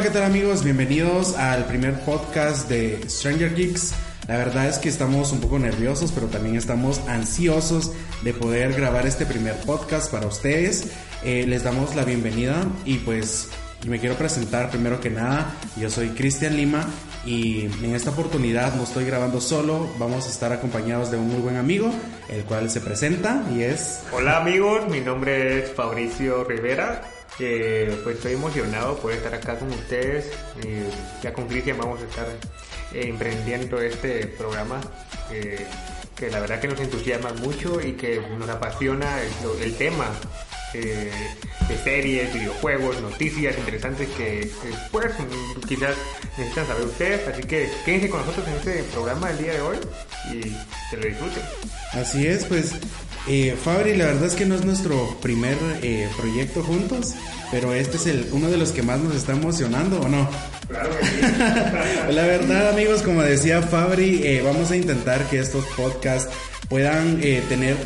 Hola, ¿qué tal amigos? Bienvenidos al primer podcast de Stranger Geeks. La verdad es que estamos un poco nerviosos, pero también estamos ansiosos de poder grabar este primer podcast para ustedes. Eh, les damos la bienvenida y pues me quiero presentar primero que nada. Yo soy Cristian Lima y en esta oportunidad no estoy grabando solo, vamos a estar acompañados de un muy buen amigo, el cual se presenta y es... Hola amigos, mi nombre es Fabricio Rivera. Pues estoy emocionado por estar acá con ustedes. Eh, ya con Cristian vamos a estar eh, emprendiendo este programa que la verdad que nos entusiasma mucho y que nos apasiona el, tema eh, de series, videojuegos, noticias interesantes que, que, pues quizás necesitan saber ustedes. Así que quédense con nosotros en este programa del día de hoy y que lo disfruten. Así es, pues eh, Fabri, la verdad es que no es nuestro primer eh, proyecto juntos, pero este es el, uno de los que más nos está emocionando, ¿o no? Claro que sí. la verdad, amigos, como decía Fabri, eh, vamos a intentar que estos podcasts puedan eh, tener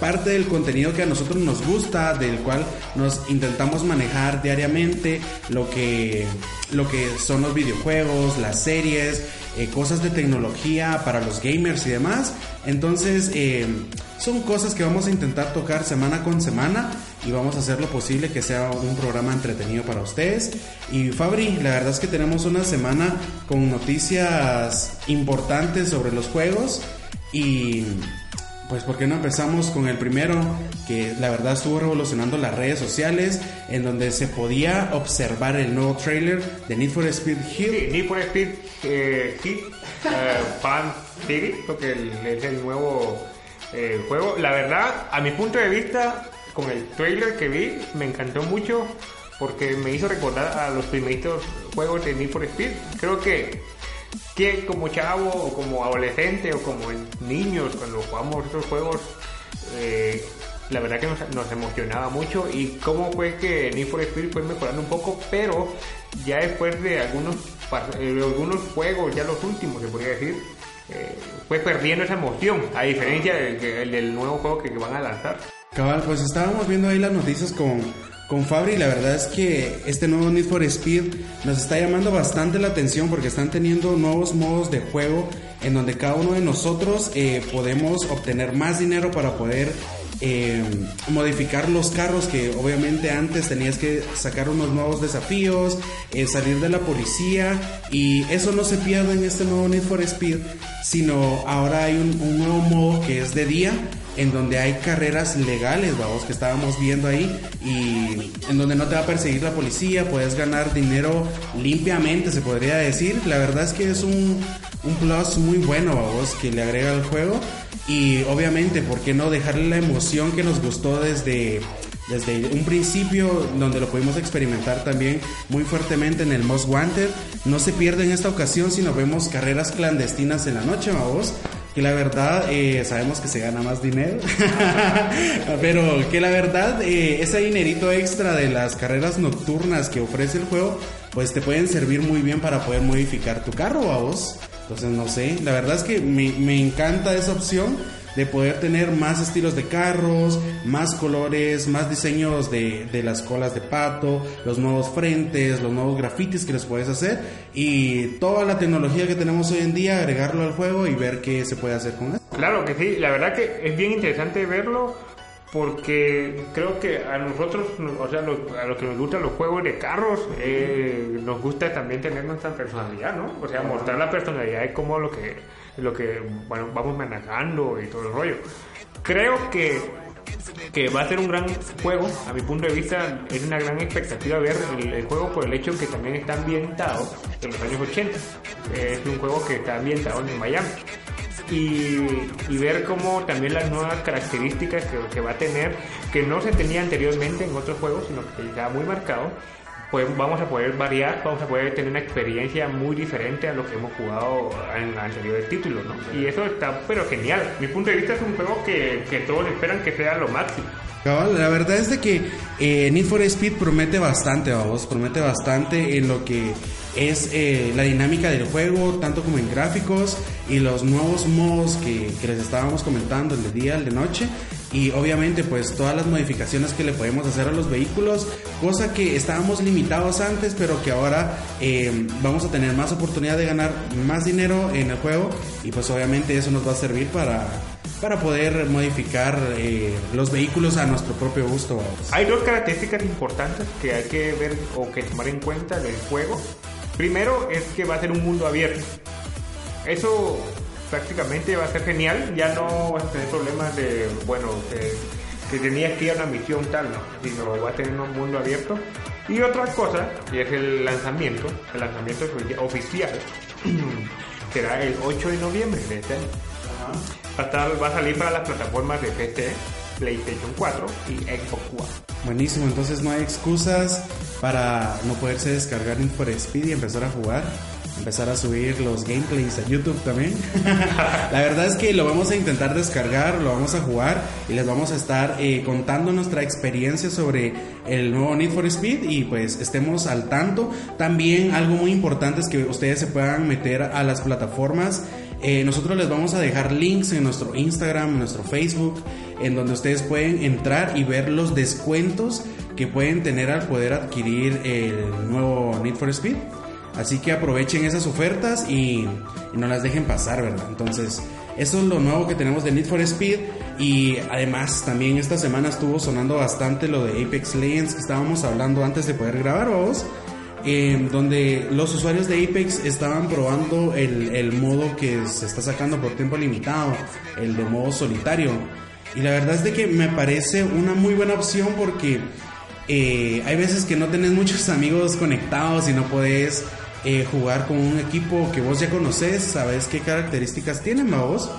parte del contenido que a nosotros nos gusta, del cual nos intentamos manejar diariamente, lo que, lo que son los videojuegos, las series, eh, cosas de tecnología para los gamers y demás. Entonces, eh, son cosas que vamos a intentar tocar semana con semana y vamos a hacer lo posible que sea un programa entretenido para ustedes. Y Fabri, la verdad es que tenemos una semana con noticias importantes sobre los juegos y pues ¿por qué no empezamos con el primero que la verdad estuvo revolucionando las redes sociales en donde se podía observar el nuevo trailer de Need for Speed? Sí, Need for Speed eh, Heat eh, porque es el nuevo eh, juego. La verdad, a mi punto de vista, con el trailer que vi, me encantó mucho porque me hizo recordar a los primeritos juegos de Need for Speed. Creo que que como chavo o como adolescente o como niños cuando jugamos estos juegos eh, la verdad que nos, emocionaba mucho y cómo fue que Need for Speed fue mejorando un poco pero ya después de algunos eh, de algunos juegos ya los últimos se podría decir eh, fue perdiendo esa emoción a diferencia del, del nuevo juego que, que van a lanzar. Cabal, pues estábamos viendo ahí las noticias con, con Fabri y la verdad es que este nuevo Need for Speed nos está llamando bastante la atención porque están teniendo nuevos modos de juego en donde cada uno de nosotros eh, podemos obtener más dinero para poder eh, modificar los carros que obviamente antes tenías que sacar unos nuevos desafíos, eh, salir de la policía y eso no se pierde en este nuevo Need for Speed, sino ahora hay un, nuevo modo que es de día en donde hay carreras legales, vamos, que estábamos viendo ahí, y en donde no te va a perseguir la policía, puedes ganar dinero limpiamente, se podría decir. La verdad es que es un, un plus muy bueno, vamos, que le agrega al juego. Y obviamente, ¿por qué no dejarle la emoción que nos gustó desde, desde un principio, donde lo pudimos experimentar también muy fuertemente en el Most Wanted? No se pierde en esta ocasión, sino vemos carreras clandestinas en la noche, vamos que la verdad eh, sabemos que se gana más dinero, pero que la verdad eh, ese dinerito extra de las carreras nocturnas que ofrece el juego, pues te pueden servir muy bien para poder modificar tu carro a vos. Entonces no sé, la verdad es que me, me encanta esa opción de poder tener más estilos de carros, más colores, más diseños de, de las colas de pato, los nuevos frentes, los nuevos grafitis que les puedes hacer y toda la tecnología que tenemos hoy en día, agregarlo al juego y ver qué se puede hacer con eso. Claro que sí, la verdad que es bien interesante verlo porque creo que a nosotros, o sea, a los que nos gustan los juegos de carros, eh, nos gusta también tener nuestra personalidad, ¿no? O sea, mostrar la personalidad de cómo lo que, lo que bueno, vamos manejando y todo el rollo. Creo que, que va a ser un gran juego, a mi punto de vista es una gran expectativa ver el, el juego por el hecho que también está ambientado en los años 80. Es un juego que está ambientado en Miami y, ver cómo también las nuevas características que, que va a tener, que no se tenía anteriormente en otros juegos, sino que está muy marcado, pues vamos a poder variar, vamos a poder tener una experiencia muy diferente a lo que hemos jugado en anteriores títulos, ¿no? Y eso está pero genial. Mi punto de vista es un juego que, que todos esperan que sea lo máximo. La verdad es de que eh, Need for Speed promete bastante, vamos, promete bastante en lo que es eh, la dinámica del juego, tanto como en gráficos y los nuevos modos que, que les estábamos comentando, el de día, el de noche. y obviamente pues todas las modificaciones que le podemos hacer a los vehículos, cosa que estábamos limitados antes, pero que ahora eh, vamos a tener más oportunidad de ganar más dinero en el juego y pues obviamente eso nos va a servir para para poder modificar eh, los vehículos a nuestro propio gusto. Hay dos características importantes que hay que ver o que tomar en cuenta del juego. Primero es que va a ser un mundo abierto. Eso prácticamente va a ser genial. Ya no vas a tener problemas de, bueno, que, que tenías que ir a una misión tal, no, sino va a tener un mundo abierto. Y otra cosa, y es el lanzamiento, el lanzamiento oficial, será el 8 de noviembre de este año. Va a, va a salir para las plataformas de PC, PlayStation 4 y Xbox One. Buenísimo, entonces no hay excusas para no poderse descargar Need for Speed y empezar a jugar empezar a subir los gameplays a YouTube también. la verdad es que lo vamos a intentar descargar, lo vamos a jugar y les vamos a estar eh, contando nuestra experiencia sobre el nuevo Need for Speed y pues estemos al tanto. También algo muy importante es que ustedes se puedan meter a las plataformas. Eh, nosotros les vamos a dejar links en nuestro Instagram, en nuestro Facebook, en donde ustedes pueden entrar y ver los descuentos que pueden tener al poder adquirir el nuevo Need for Speed. Así que aprovechen esas ofertas y, no las dejen pasar, ¿verdad? Entonces, eso es lo nuevo que tenemos de Need for Speed. Y además, también esta semana estuvo sonando bastante lo de Apex Legends que estábamos hablando antes de poder grabar, vos. Donde los usuarios de Apex estaban probando el, el, modo que se está sacando por tiempo limitado, el de modo solitario. Y la verdad es de que me parece una muy buena opción porque eh, hay veces que no tenés muchos amigos conectados y no podés eh, jugar con un equipo que vos ya conoces, sabes qué características tienen vos.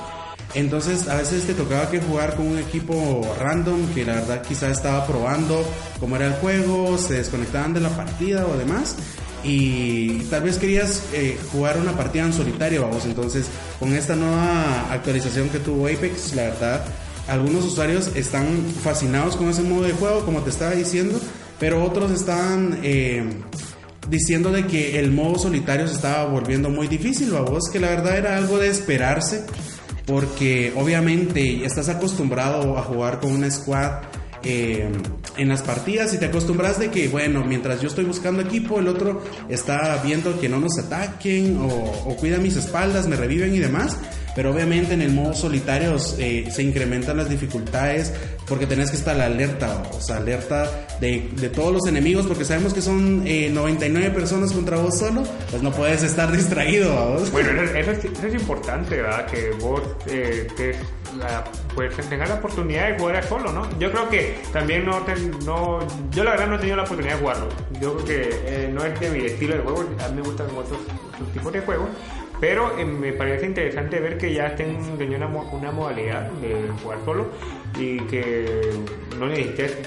Entonces a veces te tocaba que jugar con un equipo random que la verdad quizás estaba probando cómo era el juego, se desconectaban de la partida o demás. Y tal vez querías eh, jugar una partida en solitario, vamos. Entonces, con esta nueva actualización que tuvo Apex, la verdad, algunos usuarios están fascinados con ese modo de juego, como te estaba diciendo, pero otros están eh, diciendo de que el modo solitario se estaba volviendo muy difícil, vos que la verdad era algo de esperarse, porque obviamente estás acostumbrado a jugar con una squad eh, en las partidas y te acostumbras de que, bueno, mientras yo estoy buscando equipo, el otro está viendo que no nos ataquen o, o cuida mis espaldas, me reviven y demás. Pero obviamente en el modo solitario eh, se incrementan las dificultades porque tenés que estar alerta, o sea, alerta de, de todos los enemigos porque sabemos que son 99 eh, personas contra vos solo, pues no puedes estar distraído. ¿vos? Bueno, eso, es, importante, ¿verdad? Que vos eh, pues, tengas la oportunidad de jugar solo, ¿no? Yo creo que también no, no yo la verdad no he tenido la oportunidad de jugarlo. Yo creo que eh, no es de mi estilo de juego, a mí me gustan otros, otros tipos de juegos pero eh, me parece interesante ver que ya estén teniendo una, una, modalidad de jugar solo y que no necesites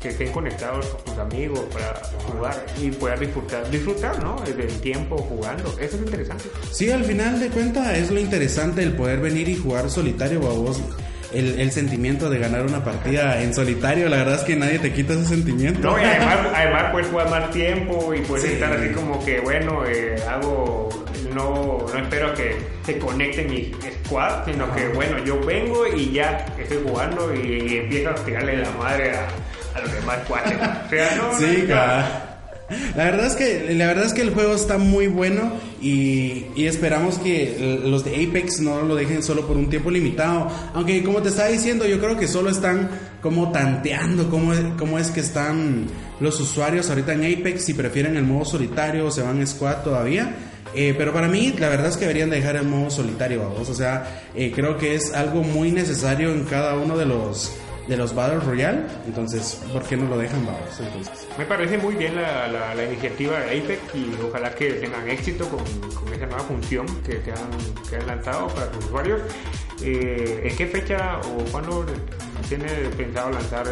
que, estén conectados con tus amigos para jugar y puedas disfrutar, disfrutar ¿no? del tiempo jugando. Eso es interesante. Sí, al final de cuentas es lo interesante el poder venir y jugar solitario a vos el, el, sentimiento de ganar una partida en solitario, la verdad es que nadie te quita ese sentimiento. No, y además, además puedes jugar más tiempo y puedes estar así como que, bueno, eh, hago, no, no espero que se conecte mi squad, sino que, bueno, yo vengo y ya estoy jugando y, empiezo a tirarle la madre a, a los demás cuaches. O sea, no, sí. La verdad es que la verdad es que el juego está muy bueno y, esperamos que los de Apex no lo dejen solo por un tiempo limitado. Aunque como te estaba diciendo, yo creo que solo están como tanteando cómo, cómo es que están los usuarios ahorita en Apex, si prefieren el modo solitario o se van a squad todavía. Eh, pero para mí, la verdad es que deberían dejar el modo solitario, vamos. O sea, eh, creo que es algo muy necesario en cada uno de los de los Battle Royale. Entonces, ¿por qué no lo dejan, vamos? Entonces. Me parece muy bien la, la, iniciativa de Apex y ojalá que tengan éxito con, con esa nueva función que, que, han, que han lanzado para sus usuarios. Eh, ¿En qué fecha o cuándo tiene pensado lanzar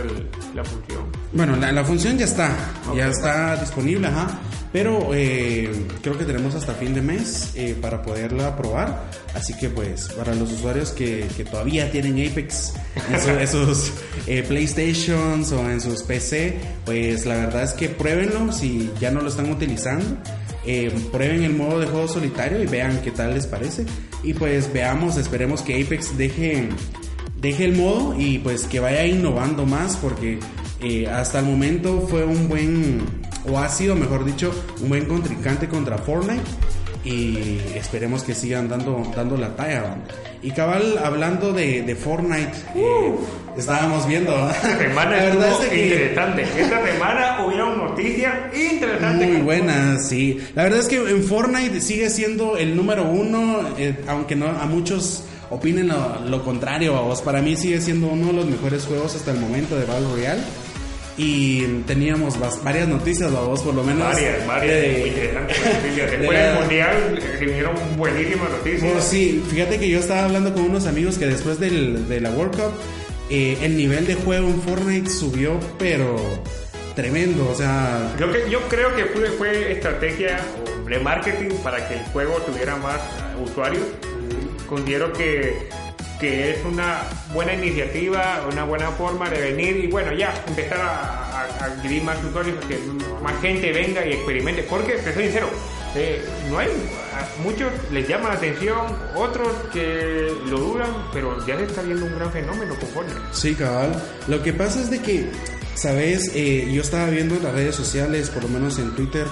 la función? Bueno, la, función ya está, ya está disponible, ajá. Pero eh, creo que tenemos hasta fin de mes eh, para poderla probar. Así que pues para los usuarios que, que todavía tienen Apex en, sus eh, PlayStations o en sus PC, pues la verdad es que pruébenlo si ya no lo están utilizando. prueben el modo de juego solitario y vean qué tal les parece. Y pues veamos, esperemos que Apex deje deje el modo y pues que vaya innovando más porque eh, hasta el momento fue un buen, o ha sido mejor dicho, un buen contrincante contra Fortnite y esperemos que sigan dando, dando la talla. Y cabal, hablando de, de Fortnite, eh, estábamos viendo. Esta semana La verdad es que- interesante. Esta semana hubieron noticias interesantes. Muy buenas, sí. La verdad es que en Fortnite sigue siendo el número uno, eh, aunque no a muchos opinen lo, lo contrario. a vos. Para mí sigue siendo uno de los mejores juegos hasta el momento de Battle Royale. Y teníamos varias noticias, a vos por lo menos. Varias, varias de- muy interesantes noticias. de Después del mundial eh, se vinieron buenísimas noticias. Bueno, sí, fíjate que yo estaba hablando con unos amigos que después del, de la World Cup, eh, el nivel de juego en Fortnite subió, pero tremendo. O sea, Yo, que, yo creo que fue, fue estrategia de marketing para que el juego tuviera más eh, usuarios. Considero que, que es una buena iniciativa, una buena forma de venir y bueno, ya empezar a, a- a más usuarios, que más gente venga y experimente. Porque, te soy sincero, eh, no hay, muchos les llama la atención, otros que lo dudan, pero ya se está viendo un gran fenómeno con. Sí, cabal. Lo que pasa es de que, sabes, Eh, yo estaba viendo en las redes sociales, por lo menos en Twitter,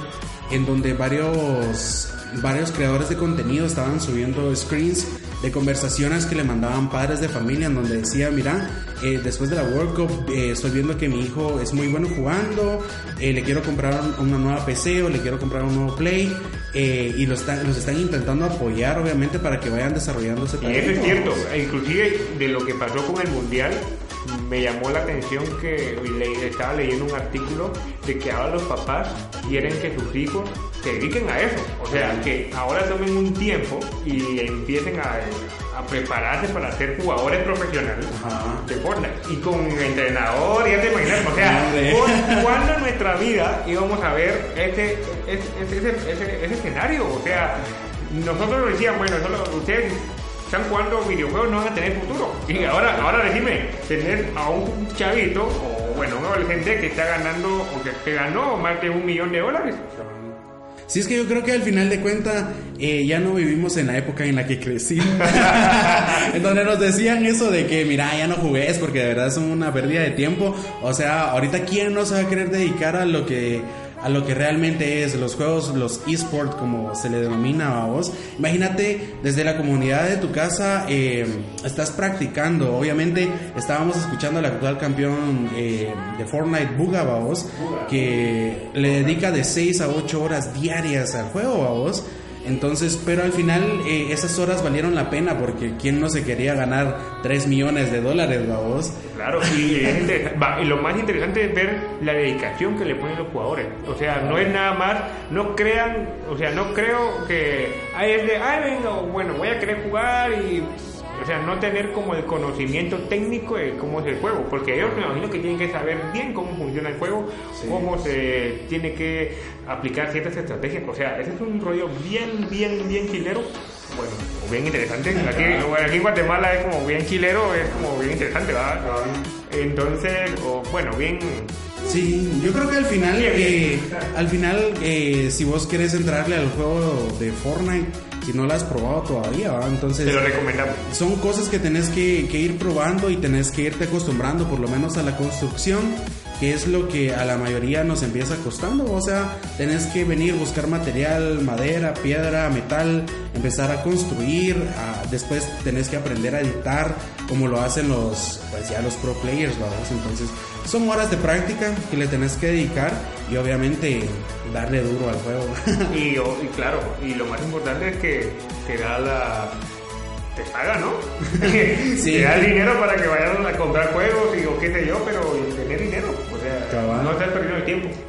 en donde varios varios creadores de contenido estaban subiendo screens de conversaciones que le mandaban padres de familia en donde decía, mira, eh, después de la World Cup eh, estoy viendo que mi hijo es muy bueno jugando, eh, le quiero comprar una nueva PC o le quiero comprar un nuevo Play eh, y lo están, los están intentando apoyar obviamente para que vayan desarrollando ese Y eso es talento. cierto, inclusive de lo que pasó con el mundial, me llamó la atención que le- estaba leyendo un artículo de que ahora los papás quieren que sus hijos se dediquen a eso. O sea, que ahora tomen un tiempo y empiecen a, a prepararse para ser jugadores profesionales Ajá. de Fortnite. Y con entrenador, ya te imaginas, o sea, Hombre. ¿cu- ¿cuándo en nuestra vida íbamos a ver ese, ese, ese, ese- ese escenario? O sea, nosotros nos decían, bueno, solo ustedes están jugando videojuegos, no van a tener futuro. Y ahora, ahora decime, tener a un chavito, o bueno, un adolescente que está ganando, o que, que ganó más de un millón de dólares. Sí, es que yo creo que al final de cuentas eh, ya no vivimos en la época en la que crecí. en donde nos decían eso de que, mira, ya no jugues porque de verdad es una pérdida de tiempo. O sea, ahorita quién no se va a querer dedicar a lo que a lo que realmente es los juegos, los esports como se le denomina a vos. Imagínate desde la comunidad de tu casa eh, estás practicando. Obviamente estábamos escuchando al actual campeón eh, de Fortnite, Buga, vos, que le dedica de 6 a 8 horas diarias al juego, vos. Entonces, pero al final eh, esas horas valieron la pena porque quién no se quería ganar 3 millones de dólares, vos. Claro, y, es lo más interesante es ver la dedicación que le ponen los jugadores. O sea, no es nada más, no crean, o sea, no creo que, ay, es de, ay, venga, bueno, voy a querer jugar y, sea, no tener como el conocimiento técnico de cómo es el juego, porque ellos me imagino que tienen que saber bien cómo funciona el juego, cómo se tiene que aplicar ciertas estrategias. O sea, ese es un rollo bien, bien, bien chilero. Bueno, o bien interesante. Aquí, bueno, aquí en Guatemala es como bien chilero, es como bien interesante, ¿verdad? Entonces, o, bueno, bien. Sí, yo creo que al final, Bien, bien. eh, al final, eh, si vos querés entrarle al juego de Fortnite, si no lo has probado todavía, entonces Te lo recomendamos. son cosas que tenés que, que ir probando y tenés que irte acostumbrando, por lo menos a la construcción, que es lo que a la mayoría nos empieza costando. O sea, tenés que venir, buscar material, madera, piedra, metal, empezar a construir, a- después tenés que aprender a editar, como lo hacen los, pues ya los pro players. Entonces, son horas de práctica que le tenés que dedicar y obviamente darle duro al juego. Y, claro, y lo más importante es que te da la. te paga, ¿no? Sí. Te da el dinero para que vayan a comprar juegos y o qué sé yo, pero tener dinero. O sea, Cabal. no estás perdiendo.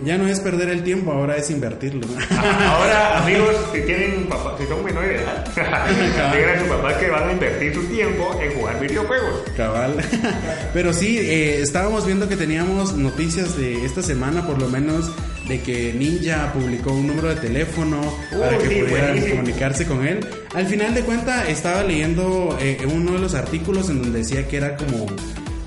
Ya no es perder el tiempo, ahora es invertirlo. Ahora, amigos, si tienen papá, si son menores de edad, digan a sus papás que van a invertir su tiempo en jugar videojuegos. Cabal. Pero sí, eh, estábamos viendo que teníamos noticias de esta semana, por lo menos, de que Ninja publicó un número de teléfono para que sí, pudieran buenísimo. comunicarse con él. Al final de cuenta, estaba leyendo eh, uno de los artículos en donde decía que era como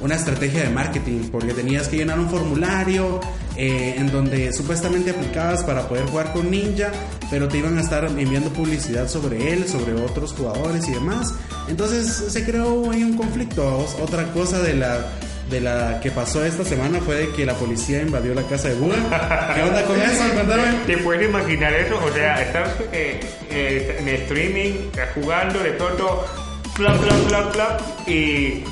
una estrategia de marketing, porque tenías que llenar un formulario eh, en donde supuestamente aplicabas para poder jugar con Ninja, pero te iban a estar enviando publicidad sobre él, sobre otros jugadores y demás. Entonces se creó ahí un conflicto. Otra cosa de la de la que pasó esta semana fue de que la policía invadió la casa de Google. ¿Qué onda con eso? ¿Te puedes imaginar eso? O sea, estás eh, eh, en streaming, jugando de todo, clap, clap, clap, clap, y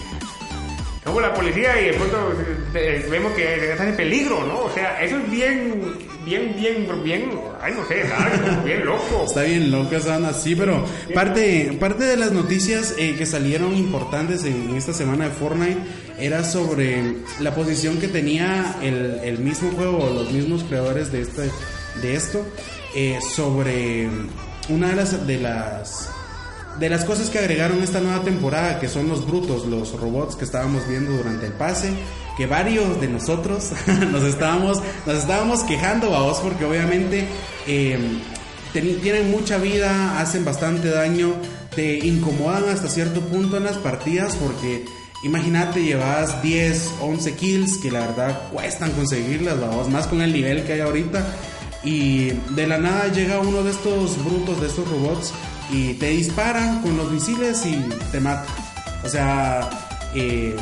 como la policía y de pronto eh, vemos que están en peligro, ¿no? O sea, eso es bien, bien, bien, bien, ay, no sé, bien loco. Está bien loco esa así, pero parte, parte de las noticias eh, que salieron importantes en, esta semana de Fortnite era sobre la posición que tenía el, el mismo juego, los mismos creadores de, este, de esto, eh, sobre una de las, de las de las cosas que agregaron esta nueva temporada, que son los brutos, los robots que estábamos viendo durante el pase, que varios de nosotros nos estábamos, nos estábamos quejando a vos porque obviamente em, tienen mucha vida, hacen bastante daño, te incomodan hasta cierto punto en las partidas porque imagínate llevas 10, 11 kills que la verdad cuestan conseguirlas, vamos, más con el nivel que hay ahorita. Y de la nada llega uno de estos brutos, de estos robots, y te disparan con los misiles y te mata. O sea, eh,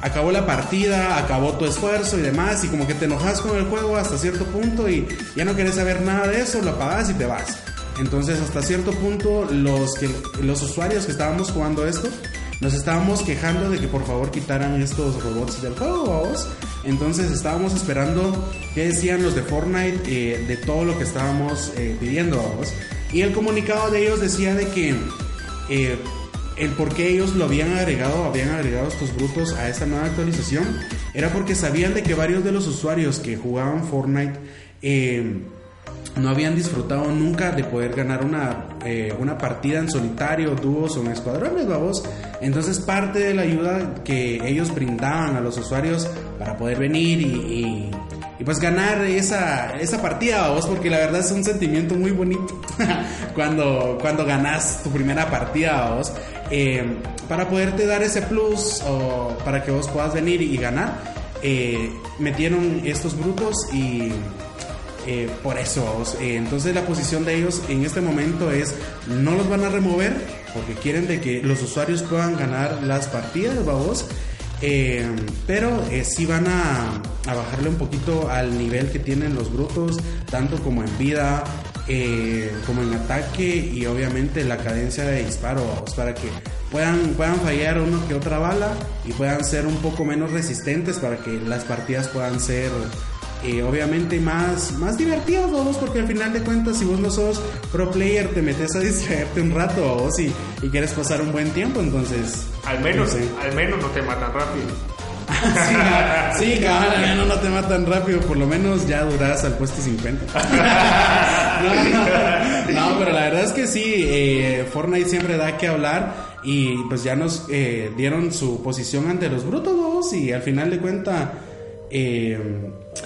acabó la partida, acabó tu esfuerzo y demás, y como que te enojas con el juego hasta cierto punto y ya no quieres saber nada de eso, lo apagas y te vas. Entonces, hasta cierto punto, los, que, los usuarios que estábamos jugando esto, nos estábamos quejando de que por favor quitaran estos robots del juego, vos. Entonces estábamos esperando qué decían los de Fortnite eh, de todo lo que estábamos eh, pidiendo, vos. Y el comunicado de ellos decía de que eh, el por qué ellos lo habían agregado, habían agregado estos brutos a esta nueva actualización, era porque sabían de que varios de los usuarios que jugaban Fortnite eh, no habían disfrutado nunca de poder ganar una, eh, una partida en solitario, dúos o en escuadrones, vamos. Entonces parte de la ayuda que ellos brindaban a los usuarios para poder venir y y pues ganar esa, esa partida, vos, porque la verdad es un sentimiento muy bonito cuando, cuando ganas tu primera partida, vos, eh, para poderte dar ese plus o para que vos puedas venir y ganar, eh, metieron estos brutos y eh, por eso, vos, entonces la posición de ellos en este momento es no los van a remover porque quieren de que los usuarios puedan ganar las partidas, vos. Eh, pero eh, sí van a, bajarle un poquito al nivel que tienen los brutos, tanto como en vida, eh, como en ataque y obviamente la cadencia de disparo, para que puedan, puedan fallar uno que otra bala y puedan ser un poco menos resistentes para que las partidas puedan ser obviamente más, más divertido vos, porque al final de cuentas, si vos no sos pro player, te metes a distraerte un rato vos y, y quieres pasar un buen tiempo, entonces. Al menos, al menos no te matan rápido. sí, sí, al menos no te matan rápido, por lo menos ya duras al puesto 50. no, pero la verdad es que sí, eh, Fortnite siempre da que hablar y pues ya nos eh, dieron su posición ante los brutos y al final de cuentas eh,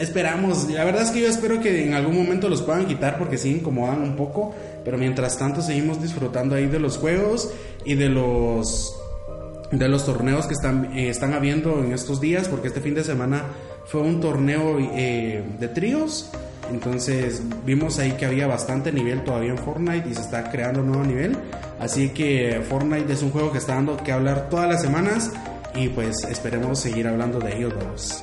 esperamos, la verdad es que yo espero que en algún momento los puedan quitar porque sí incomodan un poco, pero mientras tanto seguimos disfrutando ahí de los juegos y de los de los torneos que están, eh, están habiendo en estos días, porque este fin de semana fue un torneo eh, de tríos. Entonces vimos ahí que había bastante nivel todavía en Fortnite y se está creando un nuevo nivel. Así que Fortnite es un juego que está dando que hablar todas las semanas y pues esperemos seguir hablando de ellos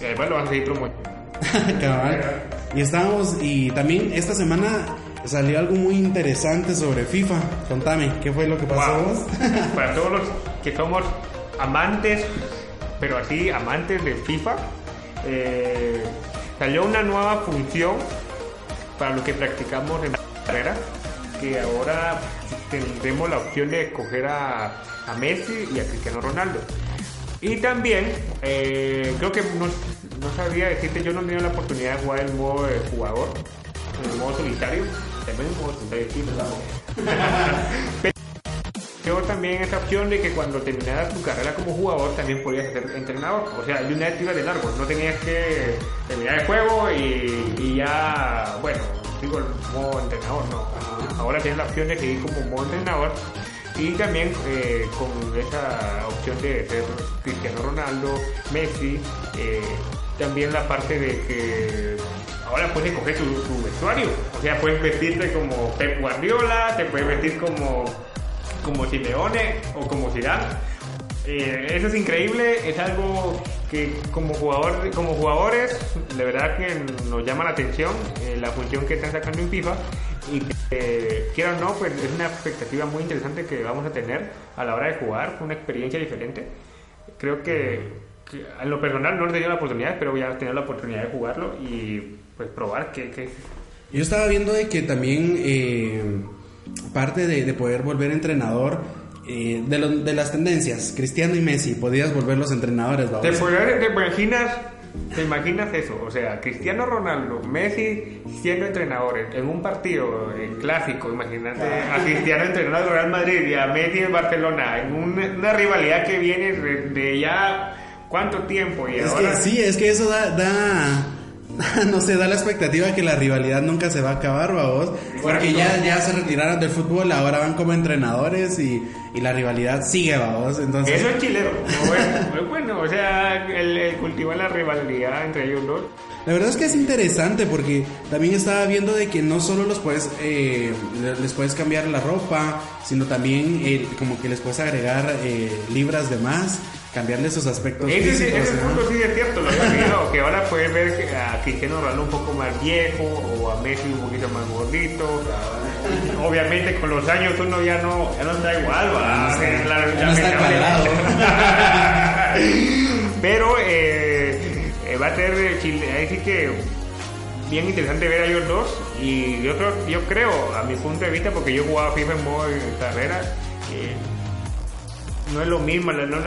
además lo van a seguir promoviendo. Y estamos, y también esta semana salió algo muy interesante sobre FIFA. Contame, ¿qué fue lo que pasó Para todos los que somos amantes, pero así amantes de FIFA, eh, salió una nueva función para los que practicamos en carrera, que ahora tendremos la opción de escoger a, a Messi y a Cristiano Ronaldo. Y también, eh, creo que no, no, sabía decirte, yo no he tenido la oportunidad de jugar el modo jugador, el modo solitario. También el modo solitario, sí, Pero tengo también esa opción de que cuando terminaras tu carrera como jugador también podías ser entrenador. O sea, de una vez de largo, no tenías que terminar el juego y, y ya, bueno, digo el modo entrenador, no. Ahora tienes la opción de seguir como modo entrenador y también eh, con esa opción de ser Cristiano Ronaldo, Messi, eh, también la parte de que ahora puedes escoger tu, tu vestuario, o sea, puedes vestirte como Pep Guardiola, te puedes vestir como, como Simeone o como Zidane. Eh, eso es increíble, es algo que como jugador, como jugadores, de verdad que nos llama la atención la función que están sacando en FIFA y que quieran o no, pues es una expectativa muy interesante que vamos a tener a la hora de jugar, una experiencia diferente. Creo que, que en lo personal no he tenido la oportunidad, pero voy a tener la oportunidad de jugarlo y pues probar que, que Yo estaba viendo de que también eh, parte de, de poder volver entrenador eh, de, lo- de las tendencias, Cristiano y Messi, podías volver los entrenadores. ¿Te, puedes- te imaginas, ¿Te imaginas eso? O sea, Cristiano Ronaldo, Messi siendo entrenadores en un partido en clásico, imagínate a Cristiano entrenando al Real Madrid y a Messi en Barcelona, en una, una rivalidad que viene de, de ya cuánto tiempo y Es ahora... que sí, es que eso da, da no sé, da la expectativa que la rivalidad nunca se va a acabar, vos, porque ya, ya se retiraron del fútbol, ahora van como entrenadores y, y la rivalidad sigue, vos, entonces... Eso es chileno. Bueno, bueno, o sea, el, el la rivalidad entre ellos dos. La verdad es que es interesante porque también estaba viendo de que no solo los puedes, eh, les puedes cambiar la ropa, sino también eh, como que les puedes agregar eh, libras de más, cambiarle sus aspectos Ese, sí- físicos. ese ¿no? punto sí es cierto, lo había olvidado, que ahora puedes ver a Cristiano Ronaldo un poco más viejo o a Messi un poquito más gordito. Obviamente con los años uno ya no, ya no está igual, ¿va? No La- ya no está cuadrado. Pero eh, eh, va a ser eh, Chile, ahí sí que bien interesante ver a ellos dos y yo yo creo a mi punto de vista porque yo jugaba FIFA en modo de carrera eh, no es lo mismo la- no,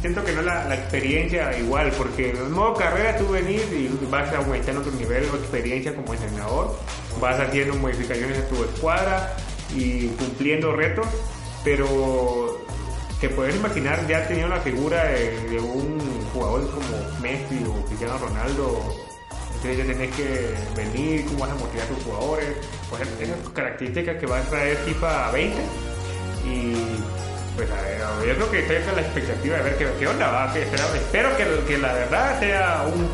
siento que no la, la experiencia igual porque en modo carrera tú venís y vas aumentando tu nivel o experiencia como entrenador vas haciendo modificaciones en tu escuadra y cumpliendo retos pero te puedes imaginar ya teniendo la figura de, de un jugador como Messi o Cristiano Ronaldo entonces ya tenés que venir, cómo vas a motivar a tus jugadores, pues esas características que va a traer FIFA 20 y pues a ver, yo creo que estoy con la expectativa de ver qué, qué onda va, que espero, espero que, la verdad sea un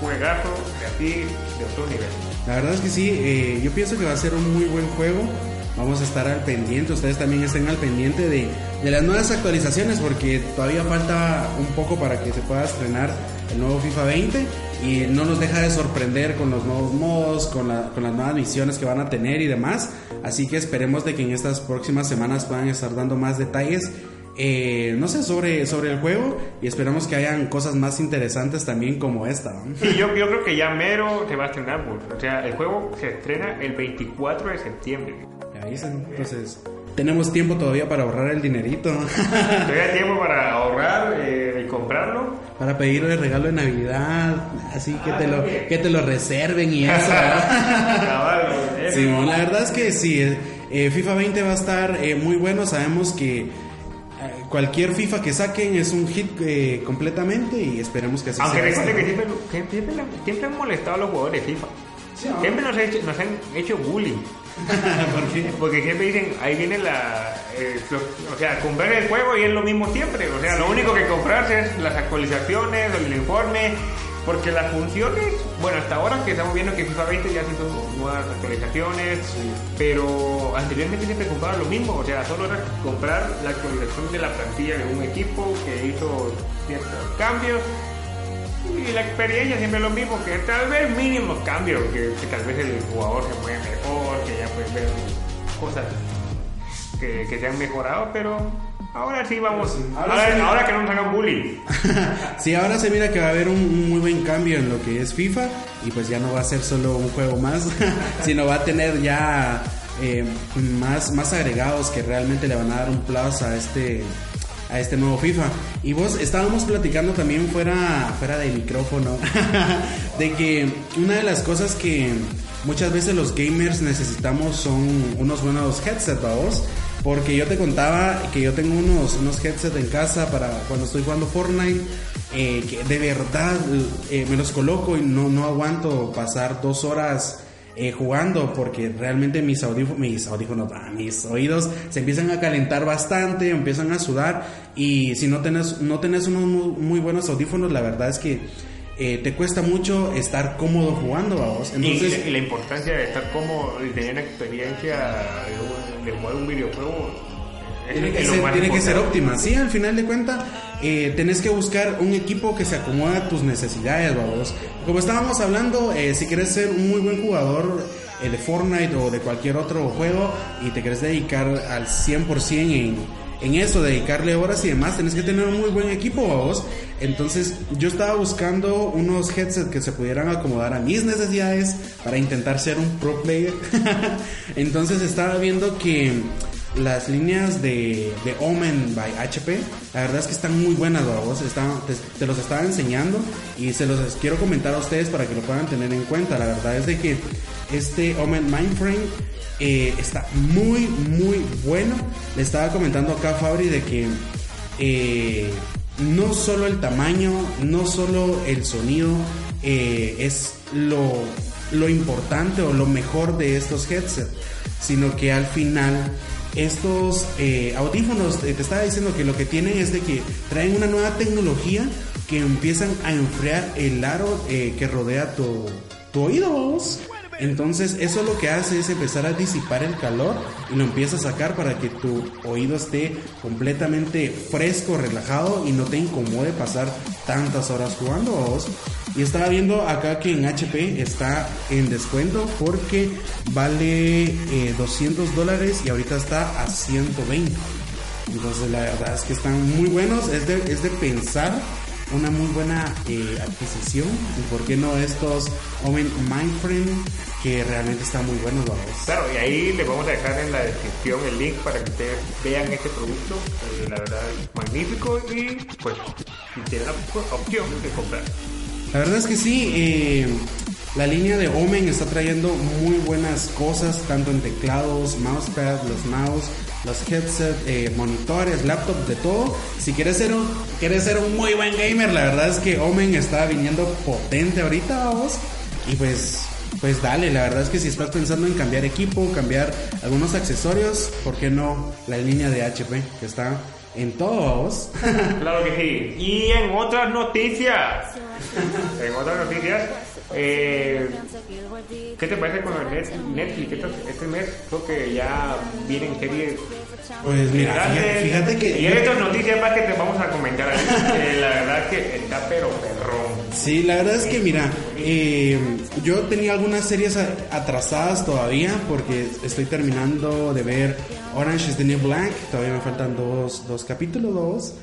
juegazo de así de otro nivel. La verdad es que sí, eh, yo pienso que va a ser un muy buen juego. Vamos a estar al pendiente, ustedes también estén al pendiente de las nuevas actualizaciones porque todavía falta un poco para que se pueda estrenar el nuevo FIFA 20 y no nos deja de sorprender con los nuevos modos, con, la- con las nuevas misiones que van a tener y demás. Así que esperemos de que en estas próximas semanas puedan estar dando más detalles eh, no sé, sobre, sobre el juego y esperamos que hayan cosas más interesantes también como esta. ¿no? Sí, yo, yo creo que ya mero se va a estrenar, o sea, el juego se estrena el 24 de septiembre. Dicen, entonces tenemos tiempo todavía para ahorrar el dinerito, Todavía tiempo para ahorrar eh, y comprarlo. para pedirle regalo de Navidad, así que te lo, que te lo reserven y eso. la verdad es que sí, eh, eh, FIFA 20 va a estar eh, muy bueno, sabemos que cualquier FIFA que saquen es un hit eh, completamente y esperemos que así Aunque sea. recuerden que siempre, que siempre, siempre han molestado a los jugadores de FIFA. Siempre nos, ha hecho- nos han hecho bullying. ¿Por qué? Porque siempre dicen, ahí viene la... eh, lo- o sea, comprar el juego y es lo mismo siempre. O sea, lo único que compras es las actualizaciones, el informe. Porque las funciones, bueno, hasta ahora que estamos viendo que FIFA 20 ya hizo nuevas actualizaciones, pero anteriormente siempre compraba lo mismo, o sea, solo era comprar la actualización de la plantilla de un equipo que hizo ciertos cambios y la experiencia siempre es lo mismo, que tal vez mínimos cambios, que, que tal vez el jugador se mueve mejor, que ya puedes ver cosas que, que se han mejorado, pero ahora sí vamos, Ahora ahora, sí. ahora que no nos hagan bullying. Sí, ahora se mira que va a haber un, un muy buen cambio en lo que es FIFA y pues ya no va a ser solo un juego más, sino va a tener ya eh, más, más agregados que realmente le van a dar un plus a este a este nuevo FIFA. Y vos estábamos platicando también fuera fuera de micrófono de que una de las cosas que muchas veces los gamers necesitamos son unos buenos headsets, vos. Porque yo te contaba que yo tengo unos, unos headsets en casa para cuando estoy jugando Fortnite, eh, que de verdad eh, me los coloco y no, no aguanto pasar dos horas eh, jugando porque realmente mis audífonos, mis audífonos, ah, mis oídos se empiezan a calentar bastante, empiezan a sudar y si no tenés, no tenés unos muy buenos audífonos, la verdad es que eh, te cuesta mucho estar cómodo jugando, vamos. Entonces, y, la importancia de estar cómodo y tener experiencia de, jugar un videojuego tiene, que, ser, tiene que, ser, óptima. Sí, al final de cuentas, eh, tenés que buscar un equipo que se acomode a tus necesidades, vamos. Como estábamos hablando, eh, si quieres ser un muy buen jugador eh, de Fortnite o de cualquier otro juego y te quieres dedicar al 100% en en eso, dedicarle horas y demás, tenés que tener un muy buen equipo, vos. Entonces, yo estaba buscando unos headsets que se pudieran acomodar a mis necesidades para intentar ser un pro player. Entonces, estaba viendo que las líneas de, de, Omen by HP, la verdad es que están muy buenas, vos. Están, te, los estaba enseñando y se los quiero comentar a ustedes para que lo puedan tener en cuenta. La verdad es de que este Omen Mindframe eh, está muy, muy bueno. Le estaba comentando acá a Fabri de que eh, no solo el tamaño, no solo el sonido eh, es lo, lo importante o lo mejor de estos headsets, sino que al final estos audífonos, te estaba diciendo que lo que tienen es de que traen una nueva tecnología que empiezan a enfriar el aro que rodea tu, oído. Entonces eso lo que hace es empezar a disipar el calor y lo empieza a sacar para que tu oído esté completamente fresco, relajado y no te incomode pasar tantas horas jugando. Y estaba viendo acá que en HP está en descuento porque vale 200 eh, dólares y ahorita está a 120. Entonces la verdad es que están muy buenos, es de, es de pensar una muy buena eh, adquisición. Y por qué no estos Omen Mindframe que realmente están muy buenos. Claro, y ahí les vamos a dejar en la descripción el link para que ustedes vean este producto. La verdad es magnífico y pues si tienen la opción de comprar. La verdad es que sí. Eh, la línea de Omen está trayendo muy buenas cosas, tanto en teclados, mousepad, los mouse, los headsets, eh, monitores, laptops, de todo. Si quieres ser un, quieres ser un muy buen gamer, la verdad es que Omen está viniendo potente ahorita, vamos. Y pues, pues dale, la verdad es que si estás pensando en cambiar equipo, cambiar algunos accesorios, ¿por qué no la línea de HP que está en todos? claro que sí. Y en otras noticias, en otras noticias, eh, ¿Qué te parece con el Netflix? Este mes creo que ya vienen series. Pues mira, fíjate, que. Y hay otras noticias más que te vamos a comentar. la verdad que está pero perrón. Sí, la verdad es que mira, eh, yo tenía algunas series atrasadas todavía porque estoy terminando de ver Orange is the New Black. Todavía me faltan dos, dos capítulos, dos.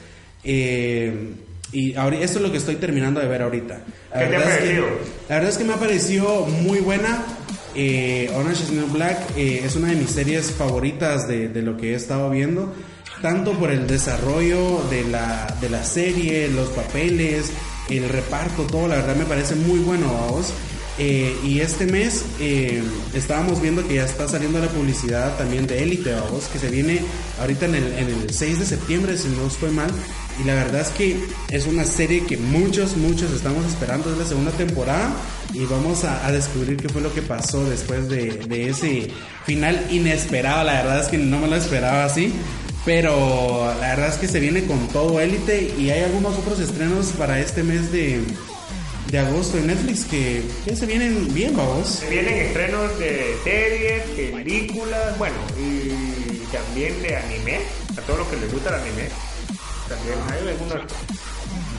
Eh, y ahora, esto es lo que estoy terminando de ver ahorita. La ¿Qué te ha parecido? la verdad es que me ha parecido muy buena. Eh, Orange is New Black eh, es una de mis series favoritas de, de, lo que he estado viendo. Tanto por el desarrollo de la, de la serie, los papeles, el reparto, todo, la verdad me parece muy bueno a vos. Eh, y este mes eh, estábamos viendo que ya está saliendo la publicidad también de Elite, vos, que se viene ahorita en el, en el 6 de septiembre, si no estoy mal. Y la verdad es que es una serie que muchos, muchos estamos esperando. Es la segunda temporada y vamos a, descubrir qué fue lo que pasó después de, ese final inesperado. La verdad es que no me lo esperaba así. Pero la verdad es que se viene con todo élite y hay algunos otros estrenos para este mes de, de agosto en Netflix que, se vienen bien, vamos. Se vienen estrenos de series, películas, bueno, y también de anime, a todos los que les gusta el anime también hay algunas.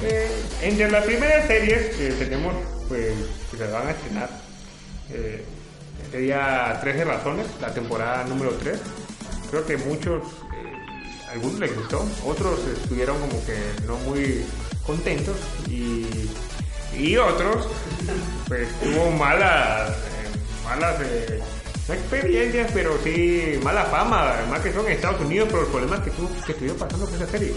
Eh, entre las primeras series que tenemos, pues, que se van a estrenar, eh, sería 13 razones, la temporada número 3. Creo que muchos, eh, algunos les gustó, otros estuvieron como que no muy contentos y, y otros, pues, tuvo malas, malas no experiencias, pero sí mala fama, además que son en Estados Unidos por los problemas que, que estuvieron pasando con esa serie.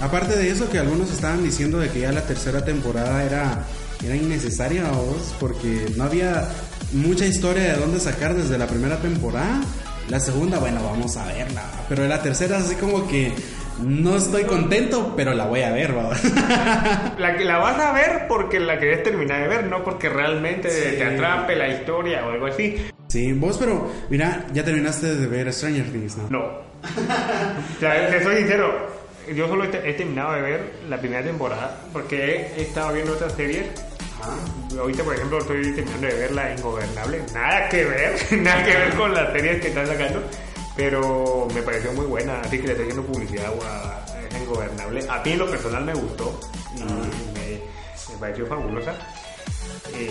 Aparte de eso, que algunos estaban diciendo de que ya la tercera temporada era, era innecesaria, vos, porque no había mucha historia de dónde sacar desde la primera temporada. La segunda, bueno, vamos a verla. Pero la tercera, así como que no estoy contento, pero la voy a ver, ¿va? La, la vas a ver porque la querés terminar de ver, no porque realmente Sí. te atrape la historia o algo así. Sí, vos, pero mira, ya terminaste de ver Stranger Things, ¿no? No. O sea, te soy sincero, yo solo he, te- he terminado de ver la primera temporada porque he, he estado viendo otras series. Ahorita, por ejemplo, estoy terminando de ver La Ingobernable. Nada que ver, nada que ver con las series que están sacando. Pero me pareció muy buena, así que le estoy haciendo publicidad a Ingobernable. A mí en lo personal me gustó y me, me pareció fabulosa. Eh,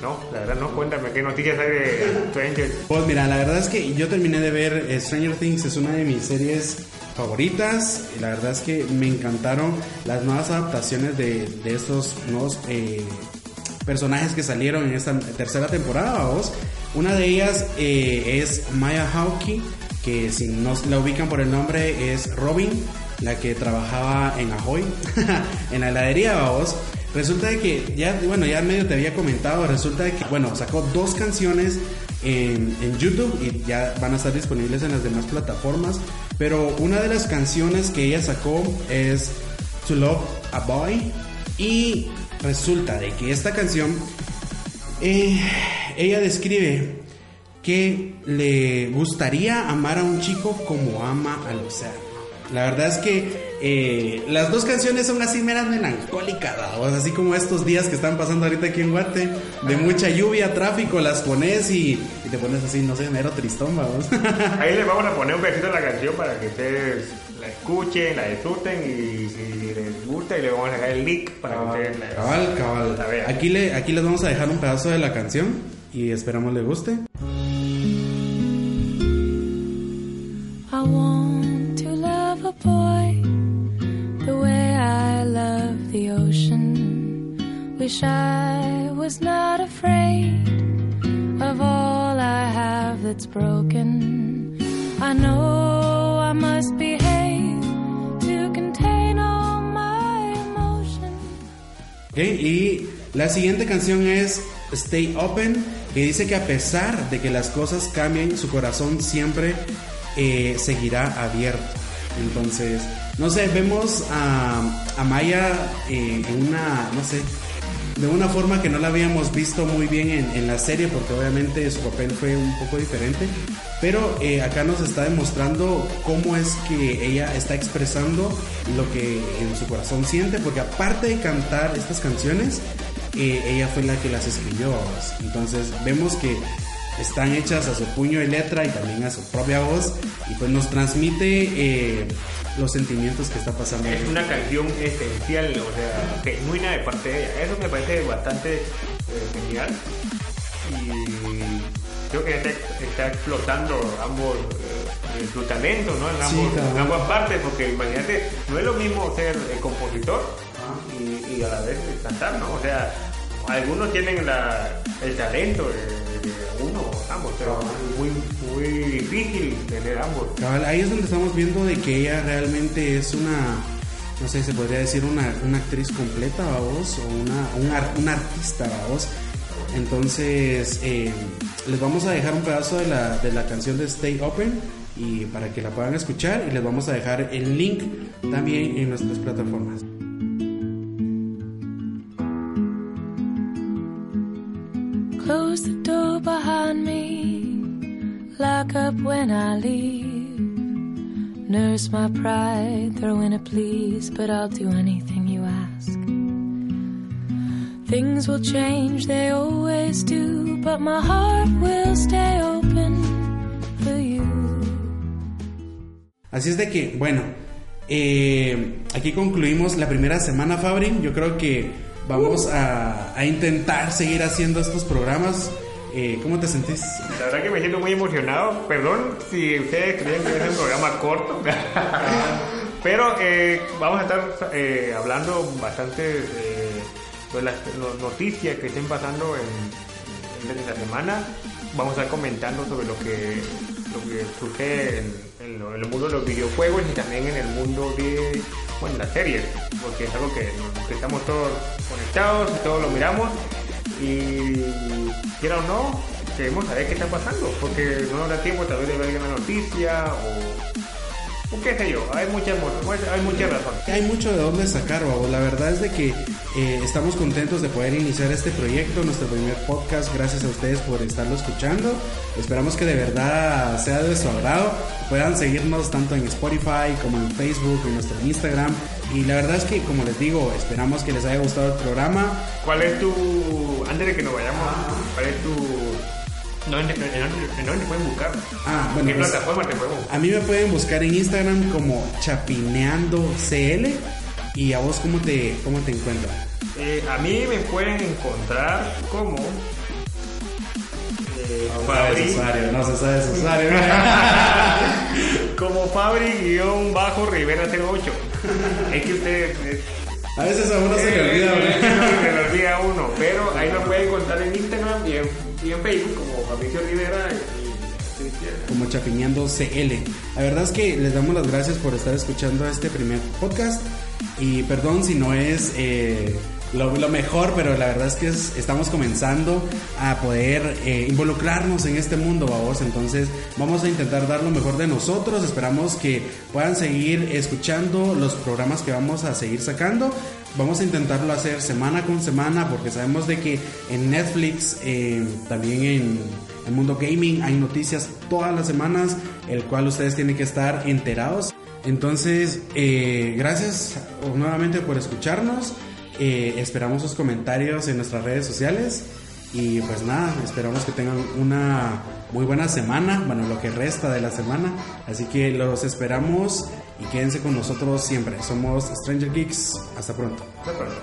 no, la verdad no, cuéntame qué noticias hay de Stranger Pues mira, la verdad es que yo terminé de ver eh, Stranger Things, es una de mis series favoritas. La verdad es que me encantaron las nuevas adaptaciones de, de estos nuevos eh, personajes que salieron en esta tercera temporada. vamos. Una de ellas eh, es Maya Hawke, que si no la ubican por el nombre es Robin, la que trabajaba en Ahoy, en la heladería, vamos. Resulta de que ya, bueno, ya medio te había comentado, resulta de que, bueno, sacó dos canciones en, en YouTube y ya van a estar disponibles en las demás plataformas, pero una de las canciones que ella sacó es To Love a Boy y resulta de que esta canción, eh, ella describe que le gustaría amar a un chico como ama al océano. La verdad es que eh, las dos canciones son así meras melancólicas, ¿va? así como estos días que están pasando ahorita aquí en Guate, de mucha lluvia, tráfico, las pones y, y te pones así, no sé, mero tristón, vamos. Ahí les vamos a poner un pedacito de la canción para que ustedes la escuchen, la disfruten y si les gusta y le vamos a dejar el link para que ustedes la, cabal, cabal. la vean. Aquí, le, aquí les vamos a dejar un pedazo de la canción y esperamos les guste. Wish I was not afraid of all I have that's broken. I know I must behave to contain all my emotions. Ok, Y la siguiente canción es Stay Open, que dice que a pesar de que las cosas cambien, su corazón siempre eh, seguirá abierto. Entonces, no sé, vemos a, a Maya eh, en una, no sé, de una forma que no la habíamos visto muy bien en, en la serie, porque obviamente su papel fue un poco diferente. Pero eh, acá nos está demostrando cómo es que ella está expresando lo que en su corazón siente, porque aparte de cantar estas canciones, eh, ella fue la que las escribió. Entonces vemos que están hechas a su puño y letra y también a su propia voz, y pues nos transmite eh, los sentimientos que está pasando. Es una canción esencial, o sea, genuina de parte de ella. Eso me parece bastante eh, genial. Y creo que está, está explotando ambos eh, su talento, ¿no? En, Sí, ambos, claro. en ambas partes, porque imagínate, no es lo mismo ser eh, compositor y, y a la vez cantar, ¿no? O sea, algunos tienen la, el talento de uno, ambos, pero muy, muy difícil tener ambos. Ahí es donde estamos viendo de que ella realmente es una, no sé, se podría decir una, una actriz completa, vos, o una, un, ar- un artista, vos. Entonces, eh, les vamos a dejar un pedazo de la, de la canción de Stay Open y para que la puedan escuchar y les vamos a dejar el link también en nuestras plataformas. Behind me. Lock up when I leave. Nurse my pride, throw in a please, but I'll do anything you ask. Things will change, they always do, but my heart will stay open for you. Así es de que, bueno, eh, aquí concluimos la primera semana, Fabri. Yo creo que vamos a, a intentar seguir haciendo estos programas. Eh, ¿Cómo te sentís? La verdad que me siento muy emocionado. Perdón si ustedes creen que es un programa corto. Pero eh, vamos a estar eh, hablando bastante de las no- noticias que estén pasando en, en la semana. Vamos a estar comentando sobre lo que, lo sucede en, el mundo de los videojuegos y también en el mundo de bueno, las series. Porque es algo que estamos todos conectados y todos lo miramos y quiera o no, queremos saber qué está pasando, porque no nos da tiempo tal vez de ver una noticia o qué sé yo, hay muchas, hay muchas razones. Hay mucho de dónde sacar, babo. La verdad es de que eh, estamos contentos de poder iniciar este proyecto, nuestro primer podcast. Gracias a ustedes por estarlo escuchando. Esperamos que de verdad sea de su agrado. Puedan seguirnos tanto en Spotify como en Facebook, en nuestro Instagram. Y la verdad es que, como les digo, esperamos que les haya gustado el programa. ¿Cuál es tu, antes de que nos vayamos, cuál es tu ¿en, dónde te pueden buscar? Ah, bueno, ¿Qué pues, plataforma te pueden buscar? A mí me pueden buscar en Instagram como chapineandocl. ¿Y a vos cómo te, cómo te encuentran? Eh, a mí me pueden encontrar como... Eh, no, Fabri. Usuario, no se sabe su usuario. como Fabri-Rivera 08. Es que ustedes... A veces a uno se le olvida, eh, Se le olvida a uno, pero ahí me pueden encontrar en Instagram y en, y en Facebook como Fabricio Rivera y, como Chapiñando CL. La verdad es que les damos las gracias por estar escuchando este primer podcast. Y perdón si no es eh, lo, mejor, pero la verdad es que estamos comenzando a poder eh, involucrarnos en este mundo, vamos. Entonces, vamos a intentar dar lo mejor de nosotros. Esperamos que puedan seguir escuchando los programas que vamos a seguir sacando. Vamos a intentarlo hacer semana con semana porque sabemos de que en Netflix, eh, también en el mundo gaming, hay noticias todas las semanas, el cual ustedes tienen que estar enterados. Entonces, eh, gracias nuevamente por escucharnos. Eh, esperamos sus comentarios en nuestras redes sociales. Y pues nada, esperamos que tengan una muy buena semana, bueno, lo que resta de la semana. Así que los esperamos y quédense con nosotros siempre. Somos Stranger Geeks. Hasta pronto. Hasta pronto.